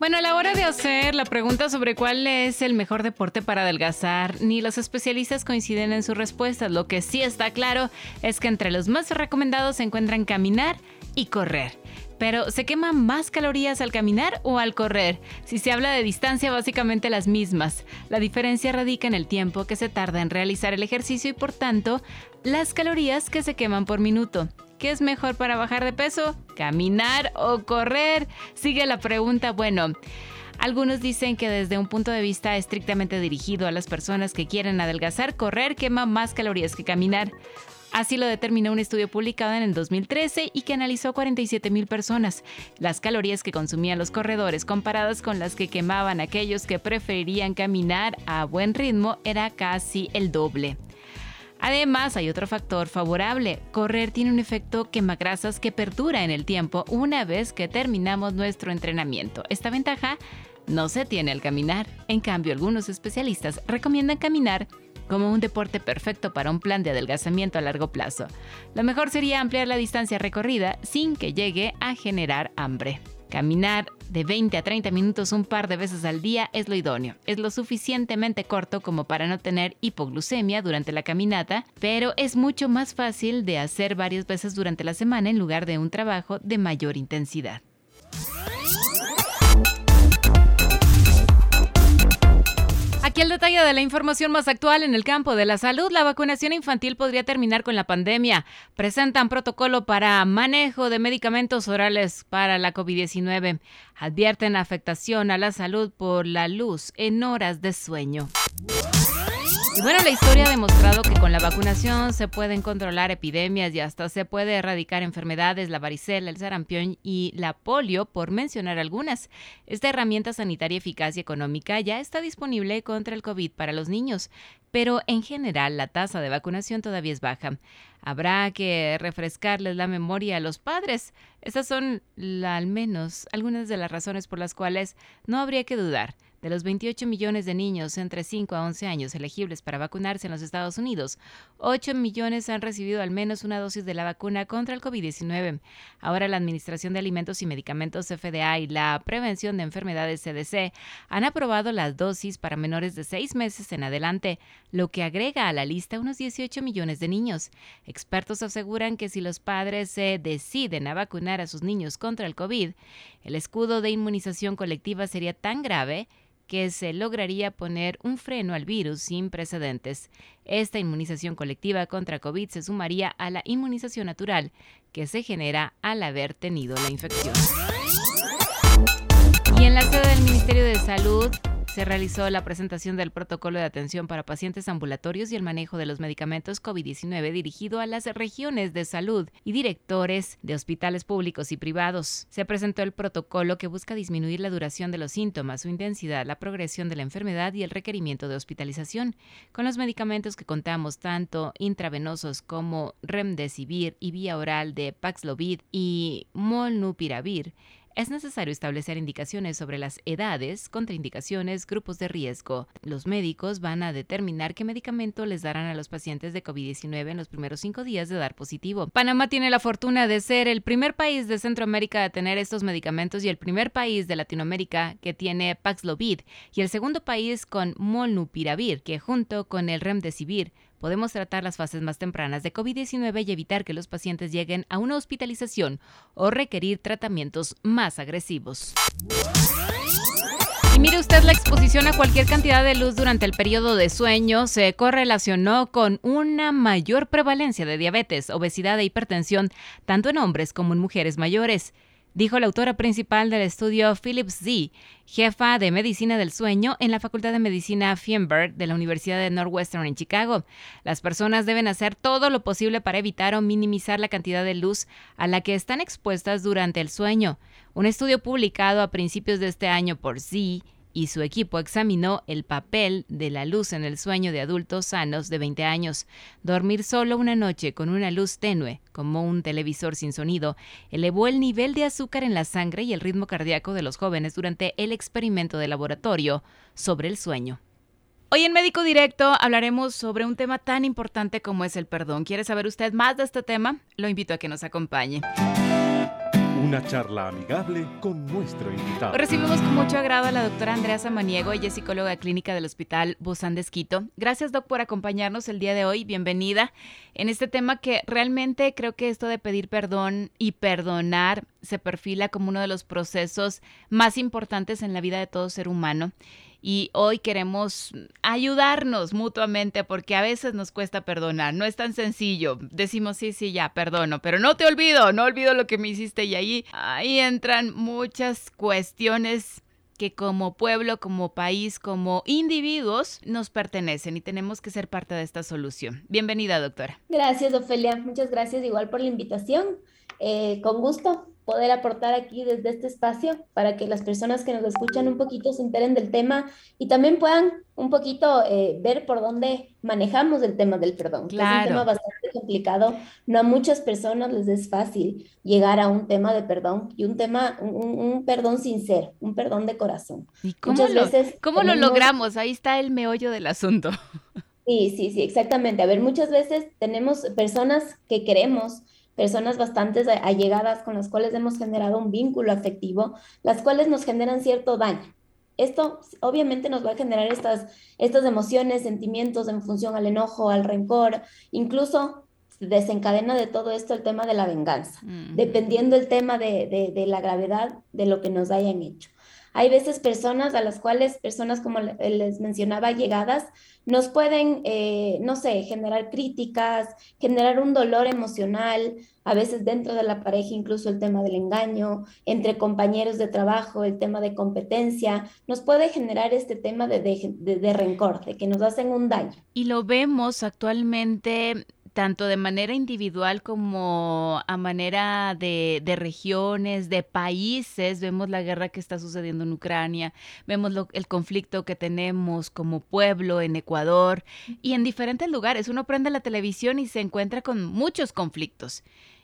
Bueno, a la hora de hacer la pregunta sobre cuál es el mejor deporte para adelgazar, ni los especialistas coinciden en sus respuestas. Lo que sí está claro es que entre los más recomendados se encuentran caminar y correr. Pero, ¿se queman más calorías al caminar o al correr? Si se habla de distancia, básicamente las mismas. La diferencia radica en el tiempo que se tarda en realizar el ejercicio y por tanto, las calorías que se queman por minuto. ¿Qué es mejor para bajar de peso? ¿Caminar o correr? Sigue la pregunta. Bueno. Algunos dicen que desde un punto de vista estrictamente dirigido a las personas que quieren adelgazar, correr quema más calorías que caminar. Así lo determinó un estudio publicado en el 2013 y que analizó 47 mil personas. Las calorías que consumían los corredores comparadas con las que quemaban aquellos que preferirían caminar a buen ritmo era casi el doble. Además, hay otro factor favorable. Correr tiene un efecto quemagrasas que perdura en el tiempo una vez que terminamos nuestro entrenamiento. Esta ventaja no se tiene al caminar. En cambio, algunos especialistas recomiendan caminar como un deporte perfecto para un plan de adelgazamiento a largo plazo. Lo mejor sería ampliar la distancia recorrida sin que llegue a generar hambre. Caminar de 20 a 30 minutos un par de veces al día es lo idóneo. Es lo suficientemente corto como para no tener hipoglucemia durante la caminata, pero es mucho más fácil de hacer varias veces durante la semana en lugar de un trabajo de mayor intensidad. Aquí el detalle de la información más actual en el campo de la salud. La vacunación infantil podría terminar con la pandemia. Presentan protocolo para manejo de medicamentos orales para la COVID-19. Advierten afectación a la salud por la luz en horas de sueño. Y bueno, la historia ha demostrado que con vacunación se pueden controlar epidemias y hasta se puede erradicar enfermedades, la varicela, el sarampión y la polio, por mencionar algunas. Esta herramienta sanitaria eficaz y económica ya está disponible contra el COVID para los niños, pero en general la tasa de vacunación todavía es baja. Habrá que refrescarles la memoria a los padres. Estas son al menos algunas de las razones por las cuales no habría que dudar de los 28 millones de niños entre 5 a 11 años elegibles para vacunarse en los Estados Unidos, 8 millones han recibido al menos una dosis de la vacuna contra el COVID-19. Ahora la Administración de Alimentos y Medicamentos FDA y la Prevención de Enfermedades CDC han aprobado las dosis para menores de 6 meses en adelante, lo que agrega a la lista unos 18 millones de niños. Expertos aseguran que si los padres se deciden a vacunar a sus niños contra el COVID, el escudo de inmunización colectiva sería tan grave que se lograría poner un freno al virus sin precedentes. Esta inmunización colectiva contra COVID se sumaría a la inmunización natural que se genera al haber tenido la infección. Y en la sede del Ministerio de Salud, se realizó la presentación del protocolo de atención para pacientes ambulatorios y el manejo de los medicamentos COVID-19 dirigido a las regiones de salud y directores de hospitales públicos y privados. Se presentó el protocolo que busca disminuir la duración de los síntomas, su intensidad, la progresión de la enfermedad y el requerimiento de hospitalización. Con los medicamentos que contamos, tanto intravenosos como remdesivir y vía oral de Paxlovid y molnupiravir, es necesario establecer indicaciones sobre las edades, contraindicaciones, grupos de riesgo. Los médicos van a determinar qué medicamento les darán a los pacientes de COVID-19 en los primeros cinco días de dar positivo. Panamá tiene la fortuna de ser el primer país de Centroamérica a tener estos medicamentos y el primer país de Latinoamérica que tiene Paxlovid y el segundo país con Molnupiravir, que junto con el Remdesivir podemos tratar las fases más tempranas de COVID-19 y evitar que los pacientes lleguen a una hospitalización o requerir tratamientos más agresivos. Y mire usted, la exposición a cualquier cantidad de luz durante el periodo de sueño se correlacionó con una mayor prevalencia de diabetes, obesidad e hipertensión, tanto en hombres como en mujeres mayores dijo la autora principal del estudio Philips Z, jefa de medicina del sueño en la Facultad de Medicina Feinberg de la Universidad de Northwestern en Chicago. Las personas deben hacer todo lo posible para evitar o minimizar la cantidad de luz a la que están expuestas durante el sueño. Un estudio publicado a principios de este año por Z y su equipo examinó el papel de la luz en el sueño de adultos sanos de 20 años. Dormir solo una noche con una luz tenue, como un televisor sin sonido, elevó el nivel de azúcar en la sangre y el ritmo cardíaco de los jóvenes durante el experimento de laboratorio sobre el sueño. Hoy en Médico Directo hablaremos sobre un tema tan importante como es el perdón. ¿Quiere saber usted más de este tema? Lo invito a que nos acompañe. Una charla amigable con nuestro invitado. Recibimos con mucho agrado a la doctora Andrea Samaniego, ella es psicóloga clínica del Hospital Busan de Esquito. Gracias, doc, por acompañarnos el día de hoy. Bienvenida en este tema que realmente creo que esto de pedir perdón y perdonar se perfila como uno de los procesos más importantes en la vida de todo ser humano y hoy queremos ayudarnos mutuamente porque a veces nos cuesta perdonar, no es tan sencillo. Decimos sí, sí, ya, perdono, pero no te olvido, no olvido lo que me hiciste y ahí, ahí entran muchas cuestiones que como pueblo, como país, como individuos nos pertenecen y tenemos que ser parte de esta solución. Bienvenida, doctora. Gracias, Ofelia. Muchas gracias igual por la invitación. Eh, con gusto poder aportar aquí desde este espacio para que las personas que nos escuchan un poquito se enteren del tema y también puedan un poquito eh, ver por dónde manejamos el tema del perdón. Claro. es un tema bastante complicado. No a muchas personas les es fácil llegar a un tema de perdón y un tema, un, un perdón sincero, un perdón de corazón. ¿Y cómo, muchas lo, veces ¿cómo tenemos... lo logramos? Ahí está el meollo del asunto. Sí, sí, sí, exactamente. A ver, muchas veces tenemos personas que queremos personas bastante allegadas con las cuales hemos generado un vínculo afectivo, las cuales nos generan cierto daño. Esto obviamente nos va a generar estas, estas emociones, sentimientos en función al enojo, al rencor, incluso desencadena de todo esto el tema de la venganza, mm. dependiendo el tema de, de, de la gravedad de lo que nos hayan hecho. Hay veces personas a las cuales, personas como les mencionaba, llegadas, nos pueden, eh, no sé, generar críticas, generar un dolor emocional, a veces dentro de la pareja incluso el tema del engaño, entre compañeros de trabajo, el tema de competencia, nos puede generar este tema de, de, de, de rencor, de que nos hacen un daño. Y lo vemos actualmente tanto de manera individual como a manera de, regiones, de países. Vemos la guerra que está sucediendo en Ucrania, vemos lo, el conflicto que tenemos como pueblo en Ecuador y en diferentes lugares. Uno prende la televisión y se encuentra con muchos conflictos.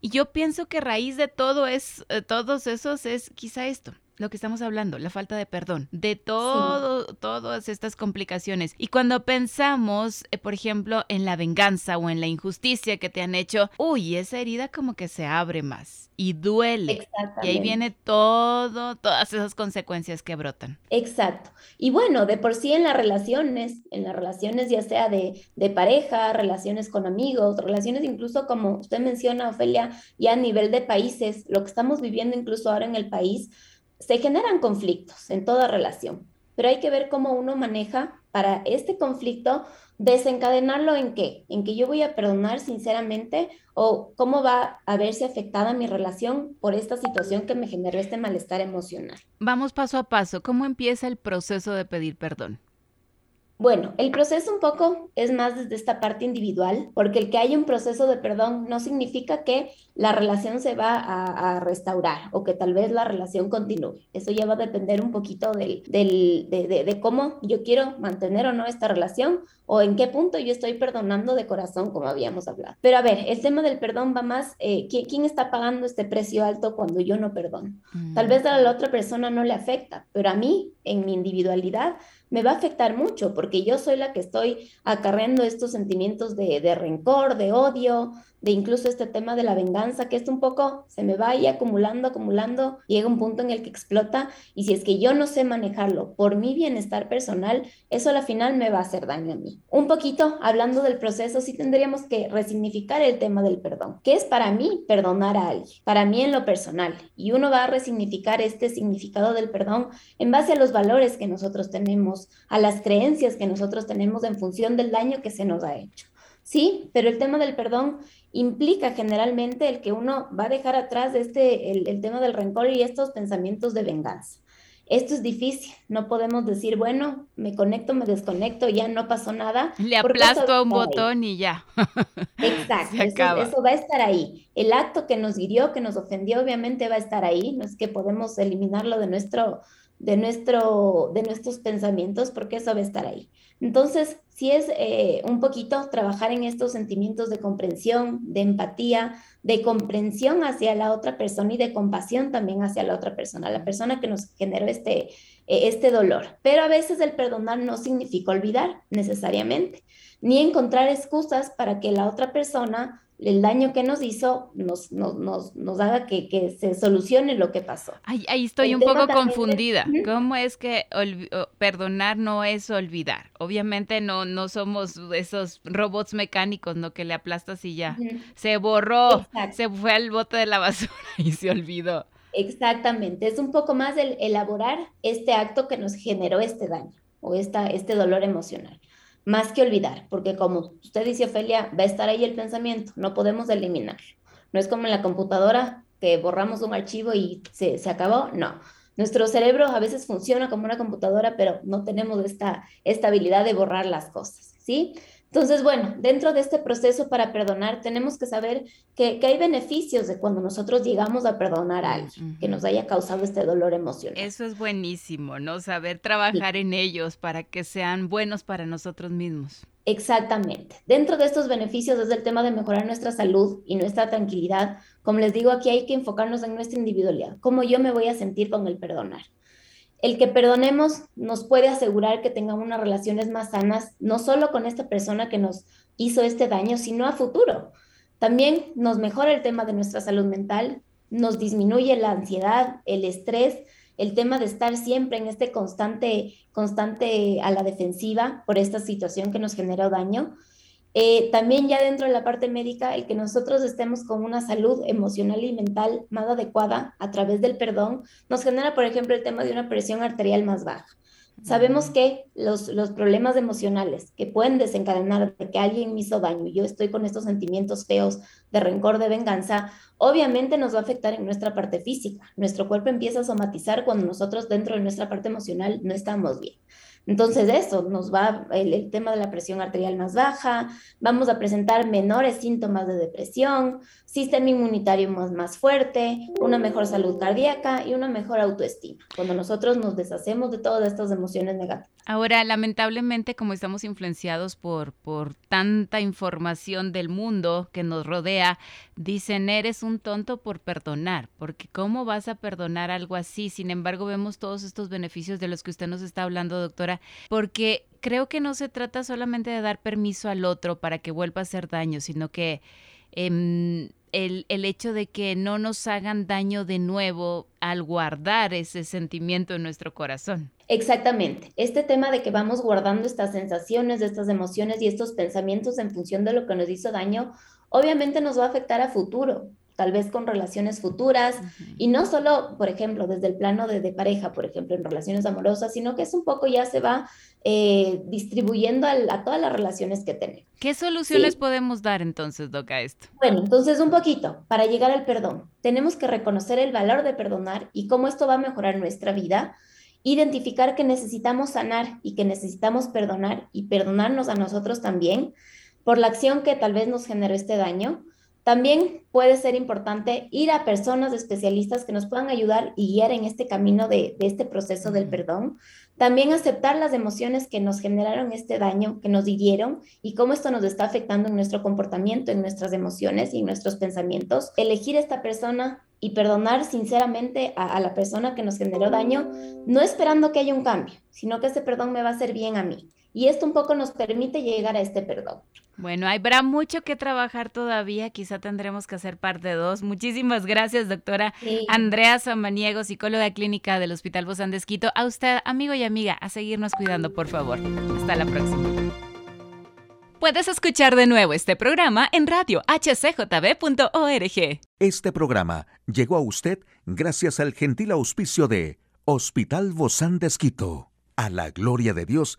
Y yo pienso que raíz de todo es, eh, todos esos es quizá esto, lo que estamos hablando, la falta de perdón, de todo, sí. todas estas complicaciones. Y cuando pensamos, eh, por ejemplo, en la venganza o en la injusticia que te han hecho, uy, esa herida como que se abre más y duele. Y ahí viene todo, todas esas consecuencias que brotan. Exacto. Y bueno, de por sí en las relaciones, en las relaciones ya sea de, de pareja, relaciones con amigos, relaciones incluso como usted menciona, Ofelia, ya a nivel de países, lo que estamos viviendo incluso ahora en el país, se generan conflictos en toda relación, pero hay que ver cómo uno maneja para este conflicto, desencadenarlo en qué, en que yo voy a perdonar sinceramente o cómo va a verse afectada mi relación por esta situación que me generó este malestar emocional. Vamos paso a paso, ¿cómo empieza el proceso de pedir perdón? Bueno, el proceso un poco es más desde esta parte individual, porque el que haya un proceso de perdón no significa que la relación se va a, a restaurar o que tal vez la relación continúe. Eso ya va a depender un poquito del, del, de, de, de, cómo yo quiero mantener o no esta relación o en qué punto yo estoy perdonando de corazón, como habíamos hablado. Pero a ver, el tema del perdón va más, eh, ¿quién, ¿quién, está pagando este precio alto cuando yo no perdono? Mm. Tal vez a la otra persona no le afecta, pero a mí, en mi individualidad, me va a afectar mucho porque yo soy la que estoy acarreando estos sentimientos de, de rencor, de odio, de incluso este tema de la venganza, que esto un poco se me va ahí acumulando, acumulando, llega un punto en el que explota y si es que yo no sé manejarlo por mi bienestar personal, eso al final me va a hacer daño a mí. Un poquito hablando del proceso, sí tendríamos que resignificar el tema del perdón. ¿Qué es para mí perdonar a alguien? Para mí en lo personal. Y uno va a resignificar este significado del perdón en base a los valores que nosotros tenemos, a las creencias que nosotros tenemos en función del daño que se nos ha hecho. Sí, pero el tema del perdón implica generalmente el que uno va a dejar atrás este, el, el, tema del rencor y estos pensamientos de venganza. Esto es difícil, no podemos decir, bueno, me conecto, me desconecto, ya no pasó nada. Le aplasto a un botón y ya. Exacto, eso, eso, va a estar ahí. El acto que nos hirió, que nos ofendió, obviamente va a estar ahí, no es que podemos eliminarlo de nuestro, de, nuestro, de nuestros pensamientos, porque eso va a estar ahí. Entonces, si es eh, un poquito trabajar en estos sentimientos de comprensión, de empatía, de comprensión hacia la otra persona y de compasión también hacia la otra persona, la persona que nos generó este, eh, este dolor. Pero a veces el perdonar no significa olvidar necesariamente, ni encontrar excusas para que la otra persona el daño que nos hizo nos, nos, nos, haga que, se solucione lo que pasó. Ahí, estoy un poco confundida. ¿Cómo es que perdonar no es olvidar? Obviamente no, no somos esos robots mecánicos, ¿no? Que le aplastas y ya. Se borró, se fue al bote de la basura y se olvidó. Exactamente, es un poco más el elaborar este acto que nos generó este daño o esta, este dolor emocional, más que olvidar, porque como usted dice, Ofelia, va a estar ahí el pensamiento, no podemos eliminarlo. No es como en la computadora que borramos un archivo y se, se acabó, no. Nuestro cerebro a veces funciona como una computadora, pero no tenemos esta, esta habilidad de borrar las cosas, ¿sí? Entonces, bueno, dentro de este proceso para perdonar, tenemos que saber que, hay beneficios de cuando nosotros llegamos a perdonar a alguien que nos haya causado este dolor emocional. Eso es buenísimo, ¿no? Saber trabajar en ellos para que sean buenos para nosotros mismos. Exactamente. Dentro de estos beneficios es el tema de mejorar nuestra salud y nuestra tranquilidad. Como les digo, aquí hay que enfocarnos en nuestra individualidad. ¿Cómo yo me voy a sentir con el perdonar? El que perdonemos nos puede asegurar que tengamos unas relaciones más sanas, no solo con esta persona que nos hizo este daño, sino a futuro. También nos mejora el tema de nuestra salud mental, nos disminuye la ansiedad, el estrés, el tema de estar siempre en este constante, constante a la defensiva por esta situación que nos generó daño. Eh, también ya dentro de la parte médica, el que nosotros estemos con una salud emocional y mental más adecuada a través del perdón, nos genera, por ejemplo, el tema de una presión arterial más baja. Sabemos que los, los problemas emocionales que pueden desencadenar de que alguien me hizo daño y yo estoy con estos sentimientos feos de rencor, de venganza, obviamente nos va a afectar en nuestra parte física. Nuestro cuerpo empieza a somatizar cuando nosotros dentro de nuestra parte emocional no estamos bien. Entonces eso nos va el, tema de la presión arterial más baja, vamos a presentar menores síntomas de depresión, sistema inmunitario más, más fuerte, una mejor salud cardíaca y una mejor autoestima, cuando nosotros nos deshacemos de todas estas emociones negativas. Ahora, lamentablemente, como estamos influenciados por, por tanta información del mundo que nos rodea, dicen, eres un tonto por perdonar, porque ¿cómo vas a perdonar algo así? Sin embargo, vemos todos estos beneficios de los que usted nos está hablando, doctora, porque creo que no se trata solamente de dar permiso al otro para que vuelva a hacer daño, sino que... Em, el, el, hecho de que no nos hagan daño de nuevo al guardar ese sentimiento en nuestro corazón. Exactamente. Este tema de que vamos guardando estas sensaciones, estas emociones y estos pensamientos en función de lo que nos hizo daño, obviamente nos va a afectar a futuro tal vez con relaciones futuras, y no solo, por ejemplo, desde el plano de, pareja, por ejemplo, en relaciones amorosas, sino que es un poco ya se va eh, distribuyendo a, todas las relaciones que tenemos. ¿Qué soluciones podemos dar entonces, Doc, a esto? Bueno, entonces un poquito, para llegar al perdón, tenemos que reconocer el valor de perdonar y cómo esto va a mejorar nuestra vida, identificar que necesitamos sanar y que necesitamos perdonar y perdonarnos a nosotros también por la acción que tal vez nos generó este daño también puede ser importante ir a personas especialistas que nos puedan ayudar y guiar en este camino de, este proceso del perdón. También aceptar las emociones que nos generaron este daño, que nos hirieron y cómo esto nos está afectando en nuestro comportamiento, en nuestras emociones y en nuestros pensamientos. Elegir esta persona y perdonar sinceramente a, a, la persona que nos generó daño, no esperando que haya un cambio, sino que ese perdón me va a hacer bien a mí. Y esto un poco nos permite llegar a este perdón. Bueno, habrá mucho que trabajar todavía, quizá tendremos que hacer parte dos. Muchísimas gracias, doctora Andrea Samaniego, psicóloga clínica del Hospital Bozán de Esquito. A usted, amigo y amiga, a seguirnos cuidando, por favor. Hasta la próxima. Puedes escuchar de nuevo este programa en radio hcjb.org. Este programa llegó a usted gracias al gentil auspicio de Hospital Bozán de Esquito, a la gloria de Dios